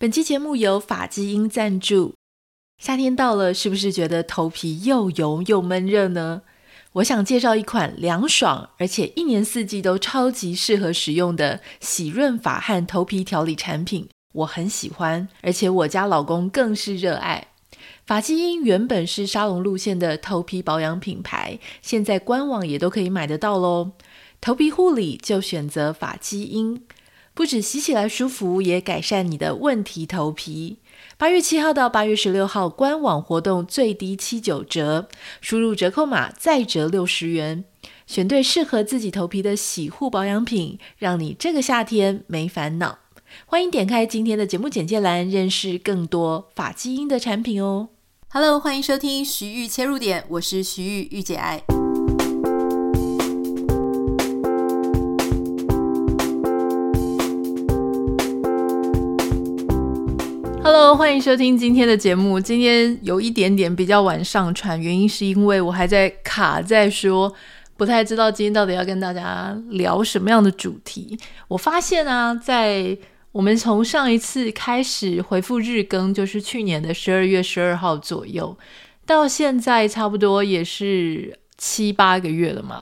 本期节目由法基因赞助。夏天到了，是不是觉得头皮又油又闷热呢？我想介绍一款凉爽，而且一年四季都超级适合使用的洗润发和头皮调理产品。我很喜欢，而且我家老公更是热爱。发基因原本是沙龙路线的头皮保养品牌，现在官网也都可以买得到喽。头皮护理就选择法基因。不止洗起来舒服，也改善你的问题头皮。八月七号到八月十六号，官网活动最低七九折，输入折扣码再折六十元，选对适合自己头皮的洗护保养品，让你这个夏天没烦恼。欢迎点开今天的节目简介栏，认识更多发基因的产品哦。Hello，欢迎收听徐玉切入点，我是徐玉，御姐爱。Hello，欢迎收听今天的节目。今天有一点点比较晚上传，原因是因为我还在卡在说，不太知道今天到底要跟大家聊什么样的主题。我发现啊，在我们从上一次开始回复日更，就是去年的十二月十二号左右，到现在差不多也是七八个月了嘛。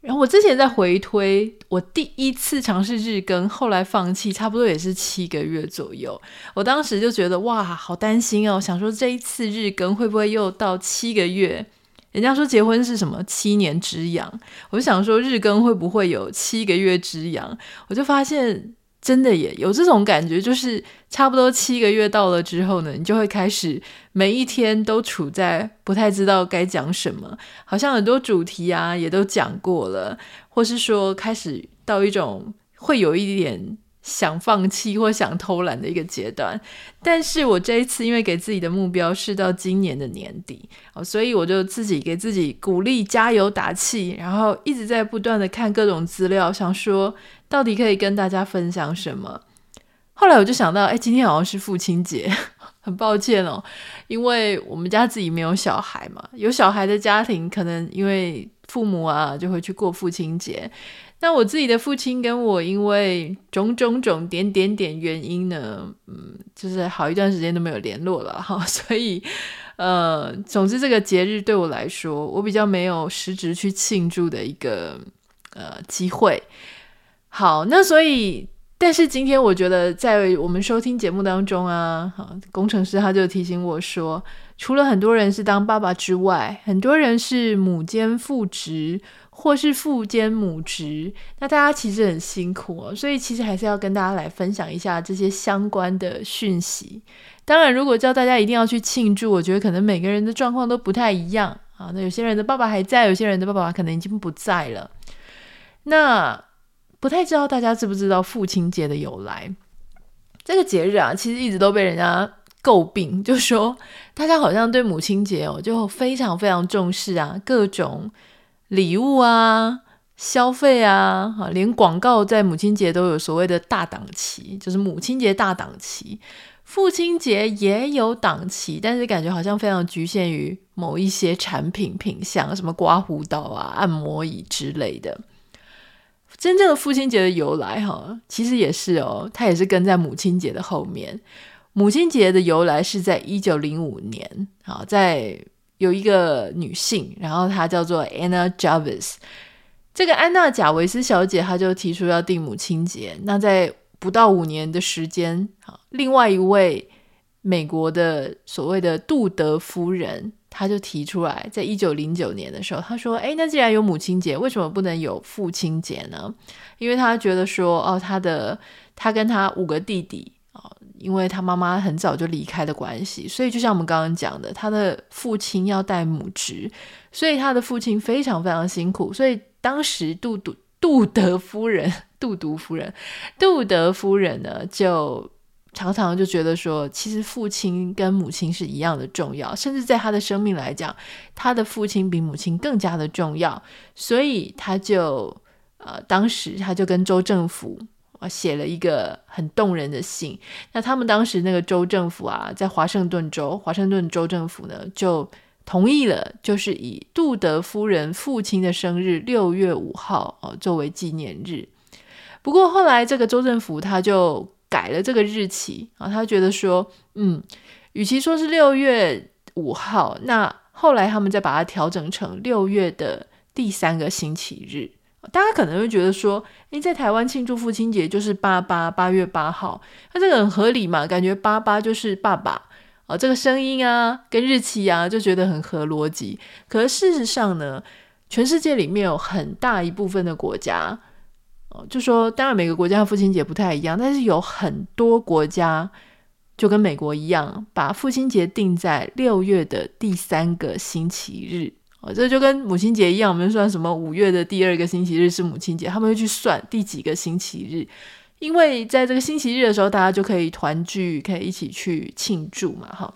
然后我之前在回推，我第一次尝试日更，后来放弃，差不多也是七个月左右。我当时就觉得哇，好担心哦，想说这一次日更会不会又到七个月？人家说结婚是什么七年之痒，我就想说日更会不会有七个月之痒？我就发现。真的也有这种感觉，就是差不多七个月到了之后呢，你就会开始每一天都处在不太知道该讲什么，好像很多主题啊也都讲过了，或是说开始到一种会有一点。想放弃或想偷懒的一个阶段，但是我这一次因为给自己的目标是到今年的年底，所以我就自己给自己鼓励、加油打气，然后一直在不断的看各种资料，想说到底可以跟大家分享什么。后来我就想到，哎，今天好像是父亲节，很抱歉哦，因为我们家自己没有小孩嘛，有小孩的家庭可能因为父母啊就会去过父亲节。那我自己的父亲跟我因为种种种点点点原因呢，嗯，就是好一段时间都没有联络了哈，所以呃，总之这个节日对我来说，我比较没有实质去庆祝的一个呃机会。好，那所以，但是今天我觉得在我们收听节目当中啊，哈，工程师他就提醒我说，除了很多人是当爸爸之外，很多人是母兼父职。或是父兼母职，那大家其实很辛苦哦，所以其实还是要跟大家来分享一下这些相关的讯息。当然，如果叫大家一定要去庆祝，我觉得可能每个人的状况都不太一样啊。那有些人的爸爸还在，有些人的爸爸可能已经不在了。那不太知道大家知不知道父亲节的由来？这个节日啊，其实一直都被人家诟病，就说大家好像对母亲节哦，就非常非常重视啊，各种。礼物啊，消费啊，哈，连广告在母亲节都有所谓的大档期，就是母亲节大档期。父亲节也有档期，但是感觉好像非常局限于某一些产品品项，什么刮胡刀啊、按摩椅之类的。真正的父亲节的由来，哈，其实也是哦，它也是跟在母亲节的后面。母亲节的由来是在一九零五年，好在。有一个女性，然后她叫做 Anna Jarvis。这个安娜贾维斯小姐，她就提出要定母亲节。那在不到五年的时间，另外一位美国的所谓的杜德夫人，她就提出来，在一九零九年的时候，她说：“哎，那既然有母亲节，为什么不能有父亲节呢？因为她觉得说，哦，她的她跟她五个弟弟。”因为他妈妈很早就离开的关系，所以就像我们刚刚讲的，他的父亲要带母职，所以他的父亲非常非常辛苦。所以当时杜杜杜德夫人、杜独夫人、杜德夫人呢，就常常就觉得说，其实父亲跟母亲是一样的重要，甚至在他的生命来讲，他的父亲比母亲更加的重要。所以他就呃，当时他就跟州政府。啊，写了一个很动人的信。那他们当时那个州政府啊，在华盛顿州，华盛顿州政府呢就同意了，就是以杜德夫人父亲的生日六月五号哦作为纪念日。不过后来这个州政府他就改了这个日期啊，他觉得说，嗯，与其说是六月五号，那后来他们再把它调整成六月的第三个星期日。大家可能会觉得说，诶，在台湾庆祝父亲节就是八八八月八号，那这个很合理嘛？感觉八八就是爸爸啊，这个声音啊跟日期啊就觉得很合逻辑。可是事实上呢，全世界里面有很大一部分的国家，哦，就说当然每个国家的父亲节不太一样，但是有很多国家就跟美国一样，把父亲节定在六月的第三个星期日。哦，这就跟母亲节一样，我们算什么五月的第二个星期日是母亲节，他们会去算第几个星期日，因为在这个星期日的时候，大家就可以团聚，可以一起去庆祝嘛，哈。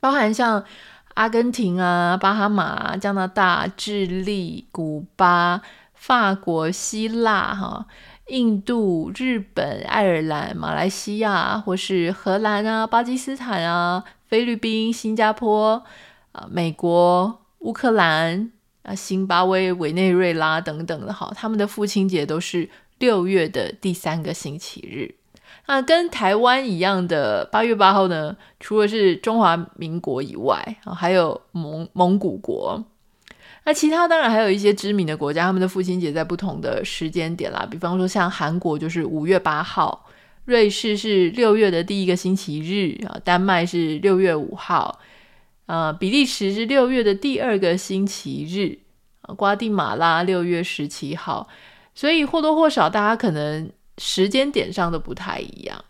包含像阿根廷啊、巴哈马、加拿大、智利、古巴、法国、希腊、哈、印度、日本、爱尔兰、马来西亚，或是荷兰啊、巴基斯坦啊、菲律宾、新加坡啊、美国。乌克兰啊、辛巴威、委内瑞拉等等的，哈，他们的父亲节都是六月的第三个星期日。那跟台湾一样的八月八号呢，除了是中华民国以外，啊，还有蒙蒙古国。那其他当然还有一些知名的国家，他们的父亲节在不同的时间点啦。比方说像韩国就是五月八号，瑞士是六月的第一个星期日啊，丹麦是六月五号。呃，比利时是六月的第二个星期日，啊瓜地马拉六月十七号，所以或多或少大家可能时间点上都不太一样，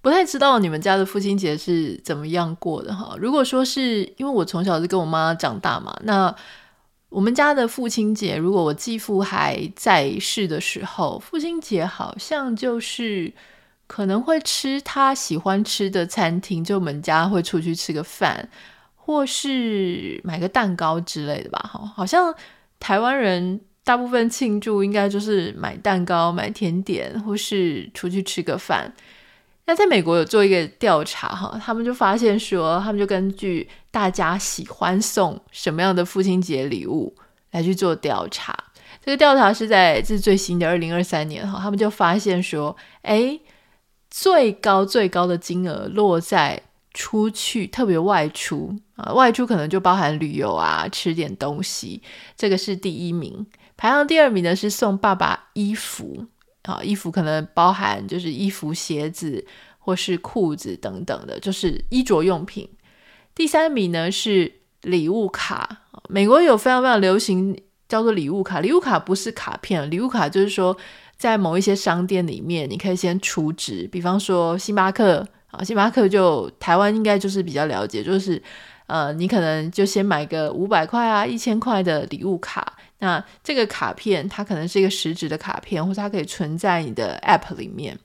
不太知道你们家的父亲节是怎么样过的哈。如果说是因为我从小是跟我妈长大嘛，那我们家的父亲节，如果我继父还在世的时候，父亲节好像就是。可能会吃他喜欢吃的餐厅，就我们家会出去吃个饭，或是买个蛋糕之类的吧。哈，好像台湾人大部分庆祝应该就是买蛋糕、买甜点，或是出去吃个饭。那在美国有做一个调查，哈，他们就发现说，他们就根据大家喜欢送什么样的父亲节礼物来去做调查。这个调查是在这是最新的二零二三年，哈，他们就发现说，哎。最高最高的金额落在出去，特别外出啊，外出可能就包含旅游啊，吃点东西，这个是第一名。排行第二名的是送爸爸衣服啊，衣服可能包含就是衣服、鞋子或是裤子等等的，就是衣着用品。第三名呢是礼物卡，美国有非常非常流行叫做礼物卡，礼物卡不是卡片，礼物卡就是说。在某一些商店里面，你可以先储值，比方说星巴克啊，星巴克就台湾应该就是比较了解，就是呃，你可能就先买个五百块啊、一千块的礼物卡，那这个卡片它可能是一个实质的卡片，或者它可以存在你的 App 里面。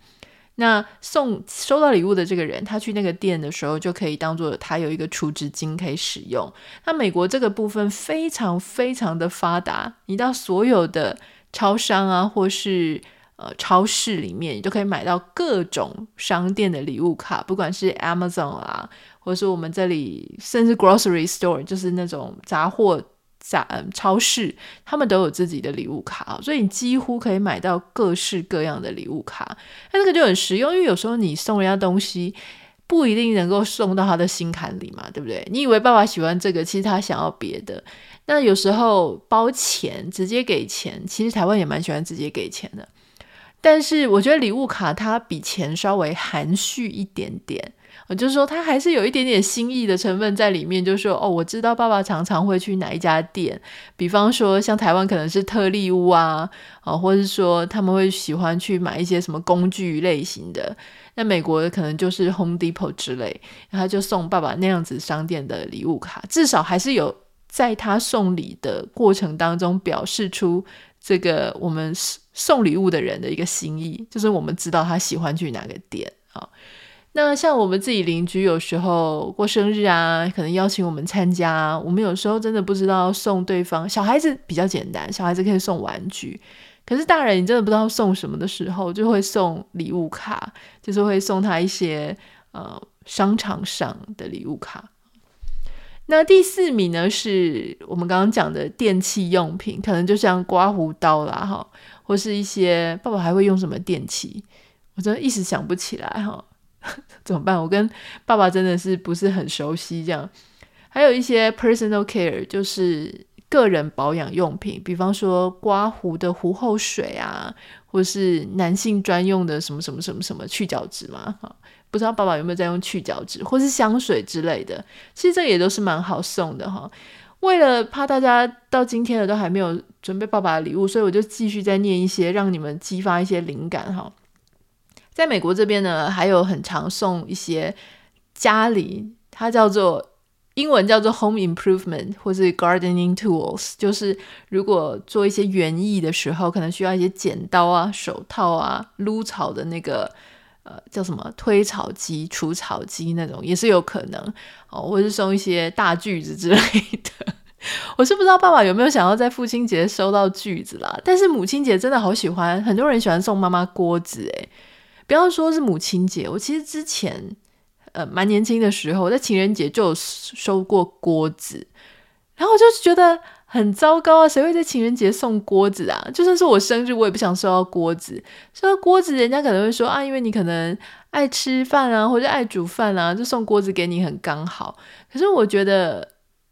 那送收到礼物的这个人，他去那个店的时候，就可以当做他有一个储值金可以使用。那美国这个部分非常非常的发达，你到所有的。超商啊，或是呃超市里面，你都可以买到各种商店的礼物卡，不管是 Amazon 啊，或者是我们这里甚至 Grocery Store，就是那种杂货杂超市，他们都有自己的礼物卡，所以你几乎可以买到各式各样的礼物卡。那这个就很实用，因为有时候你送人家东西，不一定能够送到他的心坎里嘛，对不对？你以为爸爸喜欢这个，其实他想要别的。那有时候包钱直接给钱，其实台湾也蛮喜欢直接给钱的。但是我觉得礼物卡它比钱稍微含蓄一点点，我就是说他还是有一点点心意的成分在里面。就是说哦，我知道爸爸常常会去哪一家店，比方说像台湾可能是特利屋啊，啊，或者是说他们会喜欢去买一些什么工具类型的。那美国可能就是 Home Depot 之类，然后就送爸爸那样子商店的礼物卡，至少还是有。在他送礼的过程当中，表示出这个我们送礼物的人的一个心意，就是我们知道他喜欢去哪个店啊。那像我们自己邻居，有时候过生日啊，可能邀请我们参加，我们有时候真的不知道送对方。小孩子比较简单，小孩子可以送玩具，可是大人你真的不知道送什么的时候，就会送礼物卡，就是会送他一些呃商场上的礼物卡。那第四名呢，是我们刚刚讲的电器用品，可能就像刮胡刀啦，哈，或是一些爸爸还会用什么电器？我真的一时想不起来哈，怎么办？我跟爸爸真的是不是很熟悉，这样。还有一些 personal care，就是个人保养用品，比方说刮胡的胡后水啊，或是男性专用的什么什么什么什么去角质嘛，不知道爸爸有没有在用去角质，或是香水之类的，其实这也都是蛮好送的哈。为了怕大家到今天了都还没有准备爸爸的礼物，所以我就继续再念一些，让你们激发一些灵感哈。在美国这边呢，还有很常送一些家里，它叫做英文叫做 home improvement 或是 gardening tools，就是如果做一些园艺的时候，可能需要一些剪刀啊、手套啊、撸草的那个。呃，叫什么推草机、除草机那种也是有可能哦，或是送一些大锯子之类的。我是不知道爸爸有没有想要在父亲节收到锯子啦，但是母亲节真的好喜欢，很多人喜欢送妈妈锅子诶。不要说是母亲节，我其实之前呃蛮年轻的时候，在情人节就有收过锅子，然后我就觉得。很糟糕啊！谁会在情人节送锅子啊？就算是我生日，我也不想收到锅子。收到锅子，人家可能会说啊，因为你可能爱吃饭啊，或者爱煮饭啊，就送锅子给你很刚好。可是我觉得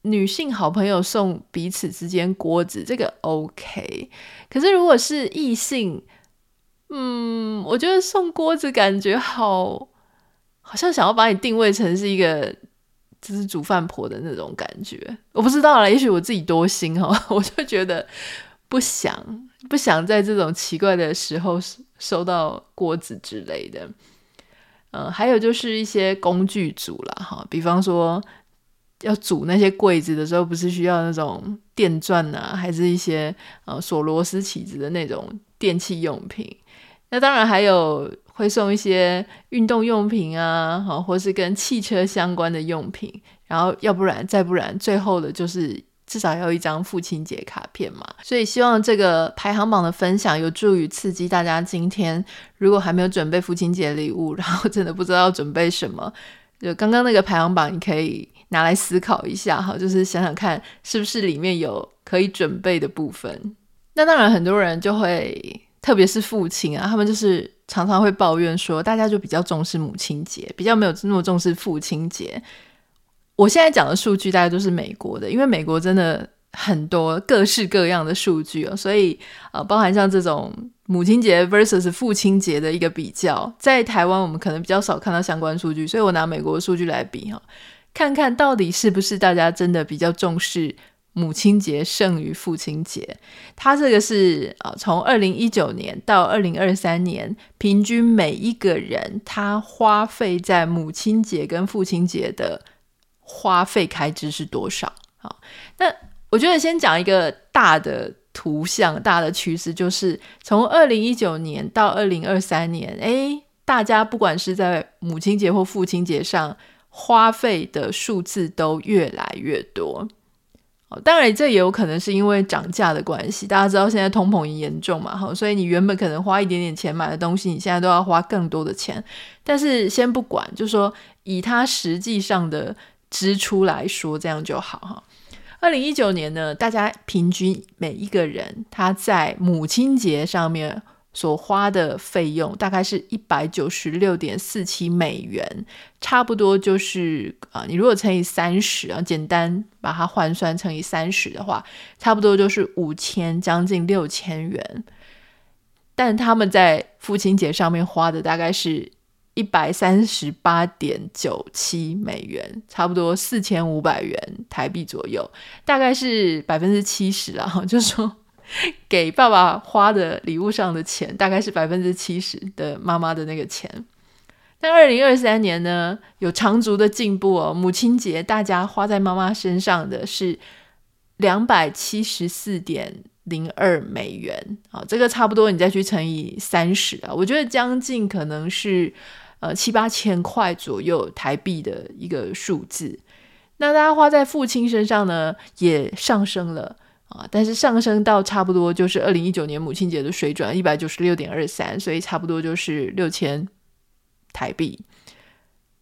女性好朋友送彼此之间锅子，这个 OK。可是如果是异性，嗯，我觉得送锅子感觉好，好像想要把你定位成是一个。就是煮饭婆的那种感觉，我不知道啦，也许我自己多心哈，我就觉得不想不想在这种奇怪的时候收到锅子之类的。嗯，还有就是一些工具组啦，哈，比方说要组那些柜子的时候，不是需要那种电钻啊，还是一些呃锁螺丝起子的那种电器用品。那当然还有。会送一些运动用品啊，好，或是跟汽车相关的用品，然后要不然再不然，最后的就是至少要一张父亲节卡片嘛。所以希望这个排行榜的分享有助于刺激大家。今天如果还没有准备父亲节礼物，然后真的不知道要准备什么，就刚刚那个排行榜，你可以拿来思考一下哈，就是想想看是不是里面有可以准备的部分。那当然，很多人就会。特别是父亲啊，他们就是常常会抱怨说，大家就比较重视母亲节，比较没有那么重视父亲节。我现在讲的数据大概都是美国的，因为美国真的很多各式各样的数据哦，所以呃，包含像这种母亲节 versus 父亲节的一个比较，在台湾我们可能比较少看到相关数据，所以我拿美国的数据来比哈，看看到底是不是大家真的比较重视。母亲节胜于父亲节，它这个是啊，从二零一九年到二零二三年，平均每一个人他花费在母亲节跟父亲节的花费开支是多少？好，那我觉得先讲一个大的图像，大的趋势就是从二零一九年到二零二三年，诶，大家不管是在母亲节或父亲节上花费的数字都越来越多。当然，这也有可能是因为涨价的关系。大家知道现在通膨严重嘛，哈，所以你原本可能花一点点钱买的东西，你现在都要花更多的钱。但是先不管，就说以它实际上的支出来说，这样就好哈。二零一九年呢，大家平均每一个人他在母亲节上面。所花的费用大概是一百九十六点四七美元，差不多就是啊，你如果乘以三十啊，简单把它换算乘以三十的话，差不多就是五千，将近六千元。但他们在父亲节上面花的大概是一百三十八点九七美元，差不多四千五百元台币左右，大概是百分之七十了哈，就是说。给爸爸花的礼物上的钱，大概是百分之七十的妈妈的那个钱。但二零二三年呢，有长足的进步哦。母亲节大家花在妈妈身上的是两百七十四点零二美元啊，这个差不多你再去乘以三十啊，我觉得将近可能是呃七八千块左右台币的一个数字。那大家花在父亲身上呢，也上升了。啊，但是上升到差不多就是二零一九年母亲节的水准，一百九十六点二三，所以差不多就是六千台币。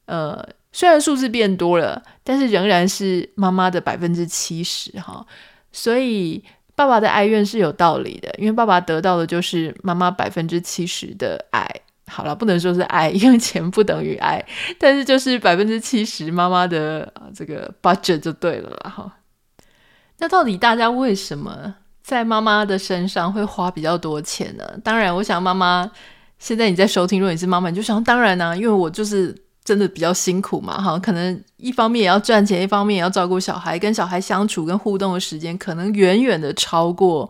呃，虽然数字变多了，但是仍然是妈妈的百分之七十哈。所以爸爸的哀怨是有道理的，因为爸爸得到的就是妈妈百分之七十的爱，好了，不能说是爱，因为钱不等于爱，但是就是百分之七十妈妈的这个 budget 就对了啦哈。那到底大家为什么在妈妈的身上会花比较多钱呢？当然，我想妈妈现在你在收听，如果你是妈妈，你就想当然呢、因为我就是真的比较辛苦嘛哈，可能一方面也要赚钱，一方面也要照顾小孩，跟小孩相处跟互动的时间可能远远的超过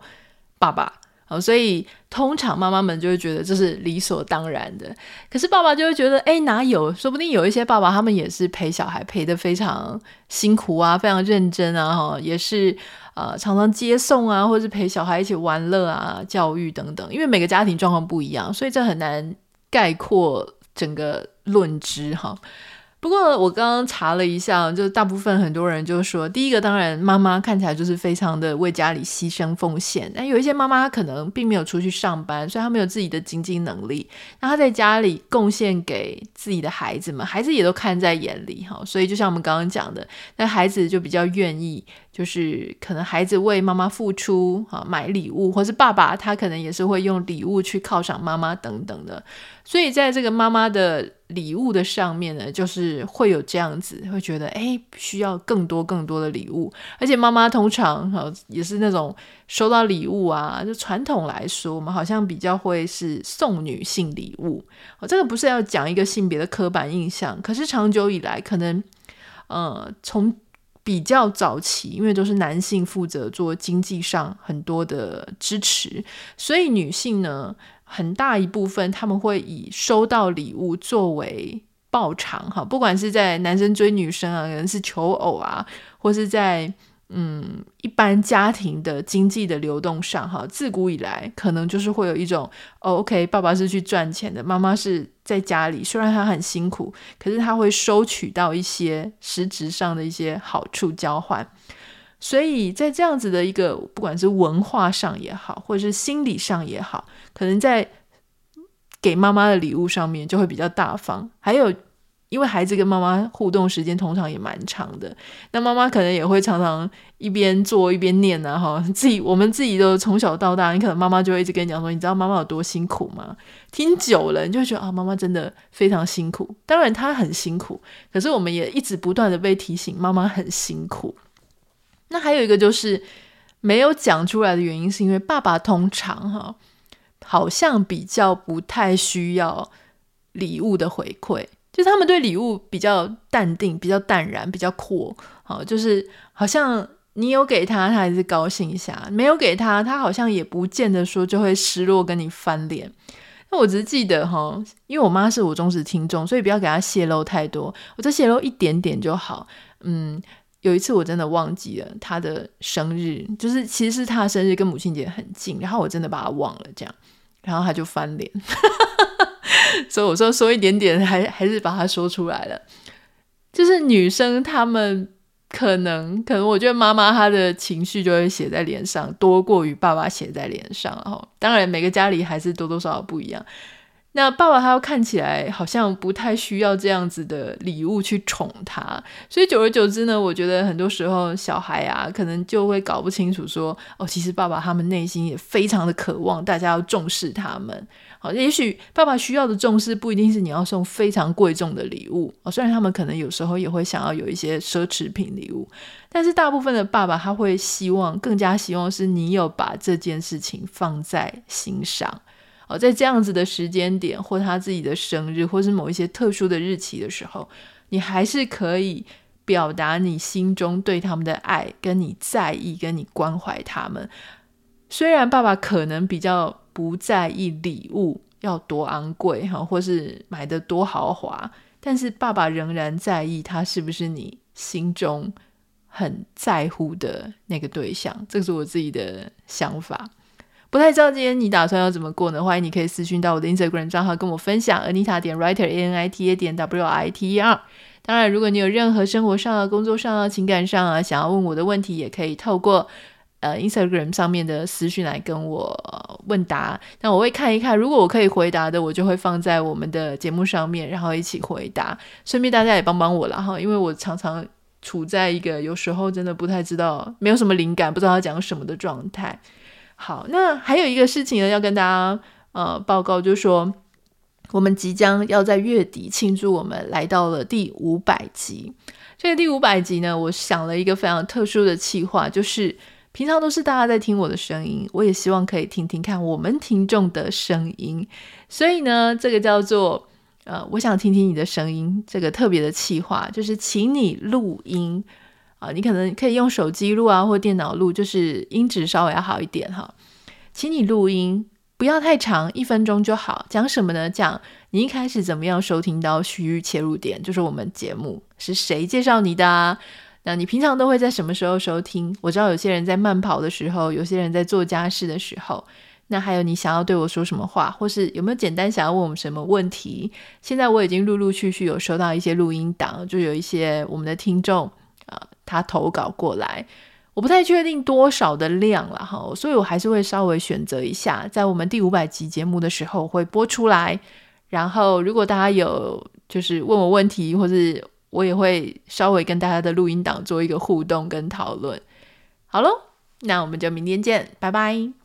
爸爸。所以通常妈妈们就会觉得这是理所当然的，可是爸爸就会觉得，哎，哪有？说不定有一些爸爸他们也是陪小孩陪得非常辛苦啊，非常认真啊，哈，也是呃常常接送啊，或者是陪小孩一起玩乐啊、教育等等。因为每个家庭状况不一样，所以这很难概括整个论之哈。不过我刚刚查了一下，就是大部分很多人就说，第一个当然妈妈看起来就是非常的为家里牺牲奉献，但有一些妈妈可能并没有出去上班，所以她没有自己的经济能力，那她在家里贡献给自己的孩子们，孩子也都看在眼里哈，所以就像我们刚刚讲的，那孩子就比较愿意。就是可能孩子为妈妈付出啊，买礼物，或是爸爸他可能也是会用礼物去犒赏妈妈等等的，所以在这个妈妈的礼物的上面呢，就是会有这样子，会觉得哎，需要更多更多的礼物，而且妈妈通常啊也是那种收到礼物啊，就传统来说，我们好像比较会是送女性礼物，我这个不是要讲一个性别的刻板印象，可是长久以来可能呃从。比较早期，因为都是男性负责做经济上很多的支持，所以女性呢，很大一部分他们会以收到礼物作为报偿哈，不管是在男生追女生啊，可能是求偶啊，或是在。嗯，一般家庭的经济的流动上，哈，自古以来可能就是会有一种，哦，OK，爸爸是去赚钱的，妈妈是在家里，虽然他很辛苦，可是他会收取到一些实质上的一些好处交换。所以在这样子的一个，不管是文化上也好，或者是心理上也好，可能在给妈妈的礼物上面就会比较大方，还有。因为孩子跟妈妈互动时间通常也蛮长的，那妈妈可能也会常常一边做一边念啊，哈，自己我们自己都从小到大，你可能妈妈就会一直跟你讲说，你知道妈妈有多辛苦吗？听久了，你就会觉得啊，妈妈真的非常辛苦。当然她很辛苦，可是我们也一直不断的被提醒妈妈很辛苦。那还有一个就是没有讲出来的原因，是因为爸爸通常哈，好像比较不太需要礼物的回馈。就是他们对礼物比较淡定，比较淡然，比较阔。好，就是好像你有给他，他还是高兴一下；没有给他，他好像也不见得说就会失落，跟你翻脸。那我只是记得哈，因为我妈是我忠实听众，所以不要给她泄露太多，我就泄露一点点就好。嗯，有一次我真的忘记了他的生日，就是其实是她的生日跟母亲节很近，然后我真的把他忘了，这样，然后他就翻脸。所以我说说一点点，还还是把它说出来了。就是女生她们可能可能，我觉得妈妈她的情绪就会写在脸上，多过于爸爸写在脸上。哈，当然每个家里还是多多少少不一样。那爸爸他要看起来好像不太需要这样子的礼物去宠他，所以久而久之呢，我觉得很多时候小孩啊，可能就会搞不清楚说，哦，其实爸爸他们内心也非常的渴望大家要重视他们。好，也许爸爸需要的重视不一定是你要送非常贵重的礼物哦，虽然他们可能有时候也会想要有一些奢侈品礼物，但是大部分的爸爸他会希望，更加希望是你有把这件事情放在心上。在这样子的时间点，或他自己的生日，或是某一些特殊的日期的时候，你还是可以表达你心中对他们的爱，跟你在意，跟你关怀他们。虽然爸爸可能比较不在意礼物要多昂贵哈，或是买的多豪华，但是爸爸仍然在意他是不是你心中很在乎的那个对象。这是我自己的想法。不太知道今天你打算要怎么过呢？欢迎你可以私讯到我的 Instagram 账号跟我分享，Anita 点 Writer A N I T A 点 W I T E R。当然，如果你有任何生活上啊、工作上啊、情感上啊想要问我的问题，也可以透过。呃，Instagram 上面的私讯来跟我问答，那我会看一看，如果我可以回答的，我就会放在我们的节目上面，然后一起回答。顺便大家也帮帮我了哈，因为我常常处在一个有时候真的不太知道，没有什么灵感，不知道要讲什么的状态。好，那还有一个事情呢，要跟大家呃报告，就是说我们即将要在月底庆祝我们来到了第五百集。这个第五百集呢，我想了一个非常特殊的企划，就是平常都是大家在听我的声音，我也希望可以听听看我们听众的声音。所以呢，这个叫做呃，我想听听你的声音，这个特别的企划，就是请你录音啊，你可能可以用手机录啊，或电脑录，就是音质稍微要好一点哈。请你录音。不要太长，一分钟就好。讲什么呢？讲你一开始怎么样收听到须臾切入点，就是我们节目是谁介绍你的啊？那你平常都会在什么时候收听？我知道有些人在慢跑的时候，有些人在做家事的时候。那还有你想要对我说什么话，或是有没有简单想要问我们什么问题？现在我已经陆陆续续有收到一些录音档，就有一些我们的听众、他投稿过来。我不太确定多少的量了哈，所以我还是会稍微选择一下，在我们第五百集节目的时候会播出来。然后，如果大家有就是问我问题，或是我也会稍微跟大家的录音档做一个互动跟讨论。好喽，那我们就明天见，拜拜。